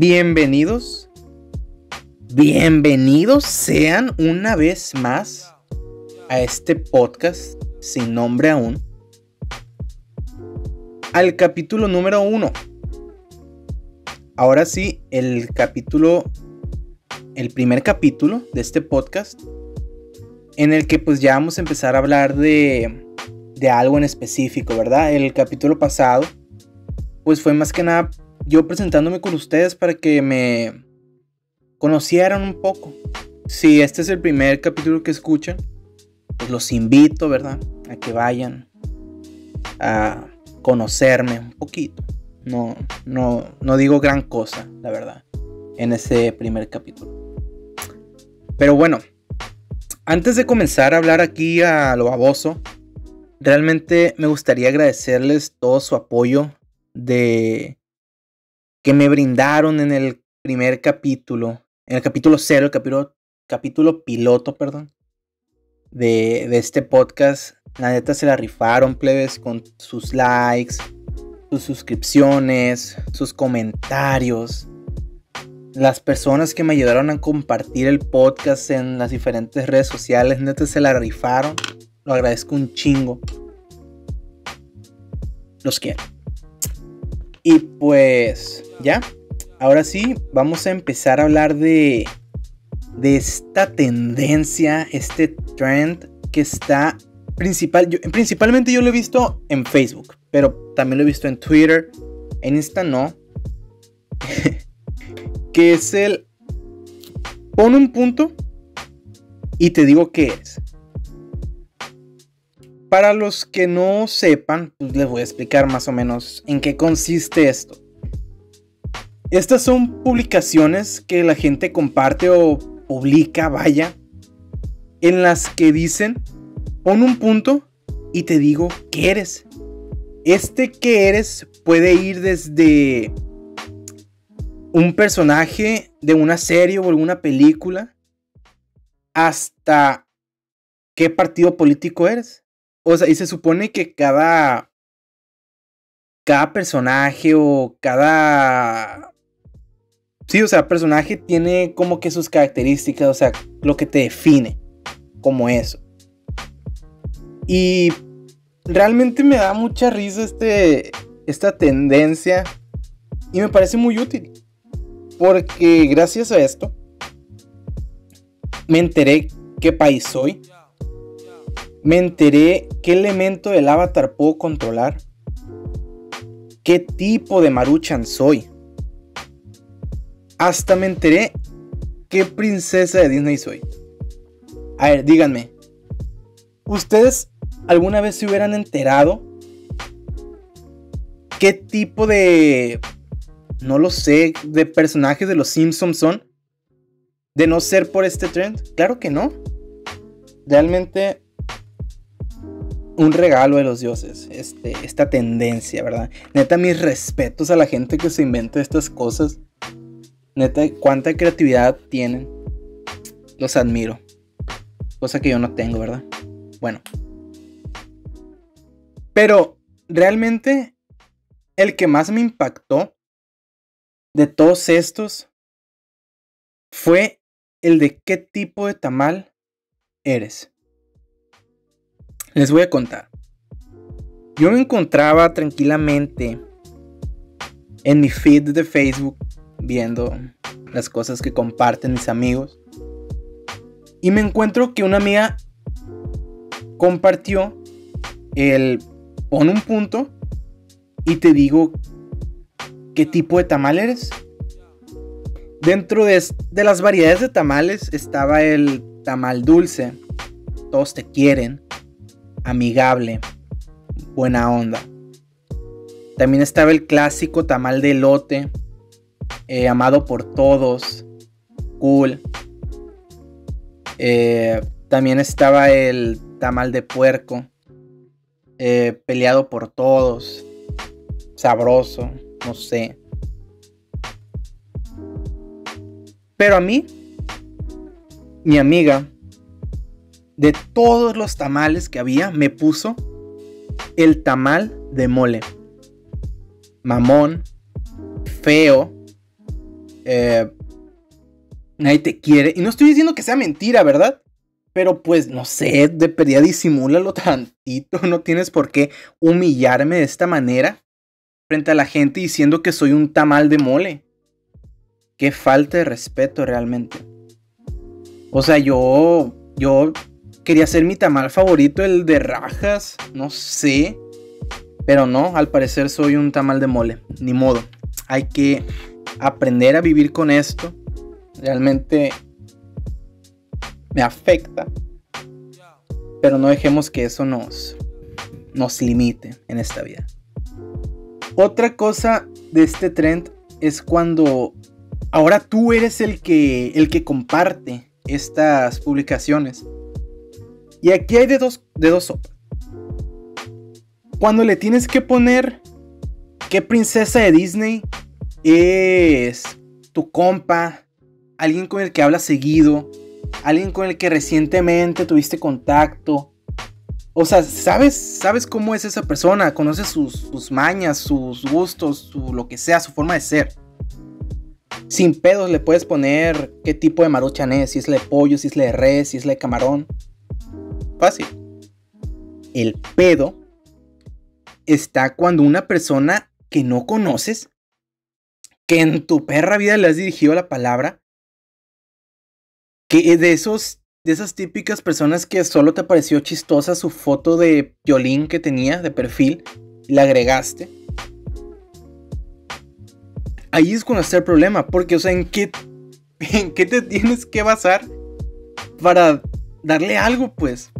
Bienvenidos, bienvenidos sean una vez más a este podcast sin nombre aún, al capítulo número uno. Ahora sí, el capítulo, el primer capítulo de este podcast, en el que pues ya vamos a empezar a hablar de, de algo en específico, ¿verdad? El capítulo pasado, pues fue más que nada yo presentándome con ustedes para que me conocieran un poco. Si este es el primer capítulo que escuchan, pues los invito, ¿verdad? A que vayan a conocerme un poquito. No, no, no digo gran cosa, la verdad, en ese primer capítulo. Pero bueno, antes de comenzar a hablar aquí a lo baboso, realmente me gustaría agradecerles todo su apoyo de que me brindaron en el primer capítulo, en el capítulo cero, el capítulo, capítulo piloto, perdón, de, de este podcast. La neta se la rifaron, plebes, con sus likes, sus suscripciones, sus comentarios. Las personas que me ayudaron a compartir el podcast en las diferentes redes sociales, neta se la rifaron. Lo agradezco un chingo. Los quiero. Y pues ya, ahora sí, vamos a empezar a hablar de, de esta tendencia, este trend que está principal, principalmente yo lo he visto en Facebook, pero también lo he visto en Twitter, en Insta no, que es el pon un punto y te digo qué es. Para los que no sepan, pues les voy a explicar más o menos en qué consiste esto. Estas son publicaciones que la gente comparte o publica, vaya, en las que dicen, pon un punto y te digo qué eres. Este que eres puede ir desde un personaje de una serie o alguna película hasta qué partido político eres. O sea, y se supone que cada cada personaje o cada Sí, o sea, personaje tiene como que sus características, o sea, lo que te define como eso. Y realmente me da mucha risa este, esta tendencia y me parece muy útil. Porque gracias a esto me enteré qué país soy. Me enteré qué elemento del avatar puedo controlar. Qué tipo de maruchan soy. Hasta me enteré qué princesa de Disney soy. A ver, díganme. ¿Ustedes alguna vez se hubieran enterado qué tipo de... No lo sé, de personajes de los Simpsons son? De no ser por este trend. Claro que no. Realmente un regalo de los dioses, este, esta tendencia, ¿verdad? Neta, mis respetos a la gente que se inventa estas cosas. Neta, cuánta creatividad tienen. Los admiro. Cosa que yo no tengo, ¿verdad? Bueno. Pero realmente el que más me impactó de todos estos fue el de qué tipo de tamal eres. Les voy a contar. Yo me encontraba tranquilamente en mi feed de Facebook viendo las cosas que comparten mis amigos. Y me encuentro que una amiga compartió el pon un punto y te digo qué tipo de tamal eres. Dentro de, de las variedades de tamales estaba el tamal dulce. Todos te quieren. Amigable. Buena onda. También estaba el clásico tamal de elote eh, amado por todos, cool. Eh, también estaba el tamal de puerco, eh, peleado por todos, sabroso, no sé. Pero a mí, mi amiga, de todos los tamales que había, me puso el tamal de mole. Mamón, feo, Eh, nadie te quiere. Y no estoy diciendo que sea mentira, ¿verdad? Pero pues no sé, de perdida disimúlalo tantito. No tienes por qué humillarme de esta manera frente a la gente diciendo que soy un tamal de mole. Qué falta de respeto realmente. O sea, yo. Yo quería ser mi tamal favorito, el de rajas. No sé. Pero no, al parecer soy un tamal de mole. Ni modo. Hay que aprender a vivir con esto. Realmente me afecta. Pero no dejemos que eso nos, nos limite en esta vida. Otra cosa de este trend es cuando ahora tú eres el que, el que comparte estas publicaciones. Y aquí hay de dos, de dos sopas. Cuando le tienes que poner qué princesa de Disney es tu compa, alguien con el que hablas seguido, alguien con el que recientemente tuviste contacto. O sea, sabes, sabes cómo es esa persona, conoces sus, mañas, sus gustos, su, lo que sea, su forma de ser. Sin pedos le puedes poner qué tipo de maruchan es, si es la de pollo, si es la de res, si es la de camarón. Fácil. El pedo está cuando una persona que no conoces, que en tu perra vida le has dirigido la palabra, que de esos de esas típicas personas que solo te pareció chistosa su foto de violín que tenía de perfil y la agregaste. Ahí es cuando está el problema, porque, o sea, ¿en qué, ¿en qué te tienes que basar para darle algo, pues?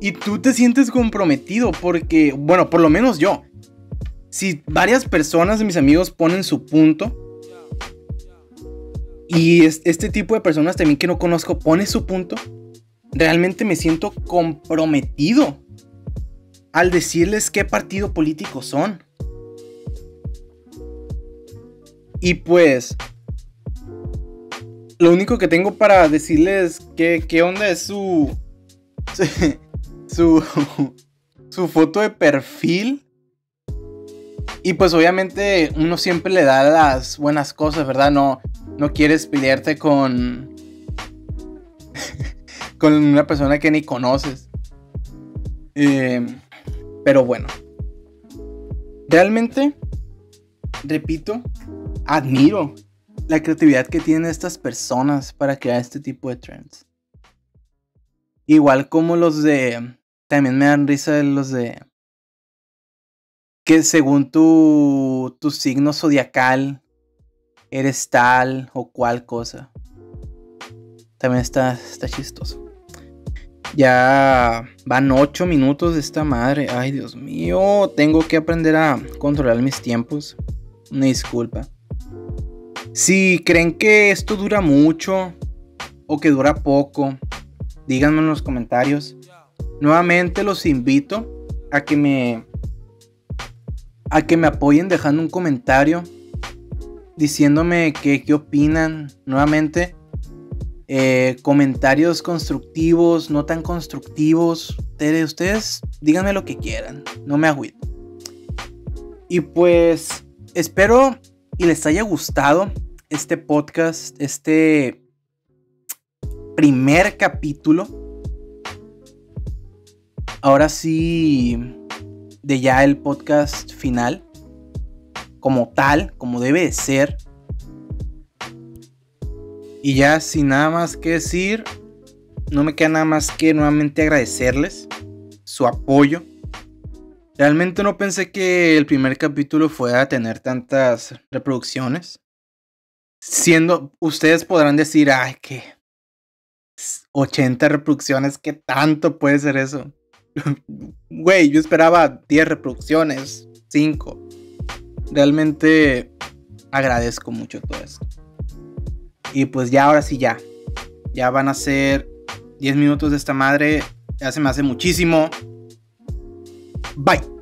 Y tú te sientes comprometido, porque, bueno, por lo menos yo. Si varias personas de mis amigos ponen su punto, y este tipo de personas también que no conozco pone su punto, realmente me siento comprometido al decirles qué partido político son. Y pues, lo único que tengo para decirles qué, qué onda es su, su, su foto de perfil. Y pues obviamente uno siempre le da las buenas cosas, ¿verdad? No, no quieres pelearte con. con una persona que ni conoces. Eh, pero bueno. Realmente, repito, admiro la creatividad que tienen estas personas para crear este tipo de trends. Igual como los de. También me dan risa los de. Que según tu, tu signo zodiacal eres tal o cual cosa. También está, está chistoso. Ya van 8 minutos de esta madre. Ay, Dios mío. Tengo que aprender a controlar mis tiempos. Una disculpa. Si creen que esto dura mucho o que dura poco, díganme en los comentarios. Nuevamente los invito a que me a que me apoyen dejando un comentario diciéndome qué opinan nuevamente. Eh, comentarios constructivos, no tan constructivos. Ustedes, ustedes díganme lo que quieran, no me agüito. Y pues espero y les haya gustado este podcast, este primer capítulo. Ahora sí, de ya el podcast final como tal, como debe de ser. Y ya sin nada más que decir, no me queda nada más que nuevamente agradecerles su apoyo. Realmente no pensé que el primer capítulo fuera a tener tantas reproducciones. Siendo, ustedes podrán decir, ay, que 80 reproducciones, ¿qué tanto puede ser eso? Güey, yo esperaba 10 reproducciones, 5 realmente agradezco mucho todo esto. Y pues ya, ahora sí, ya. Ya van a ser 10 minutos de esta madre. Ya se me hace muchísimo. Bye.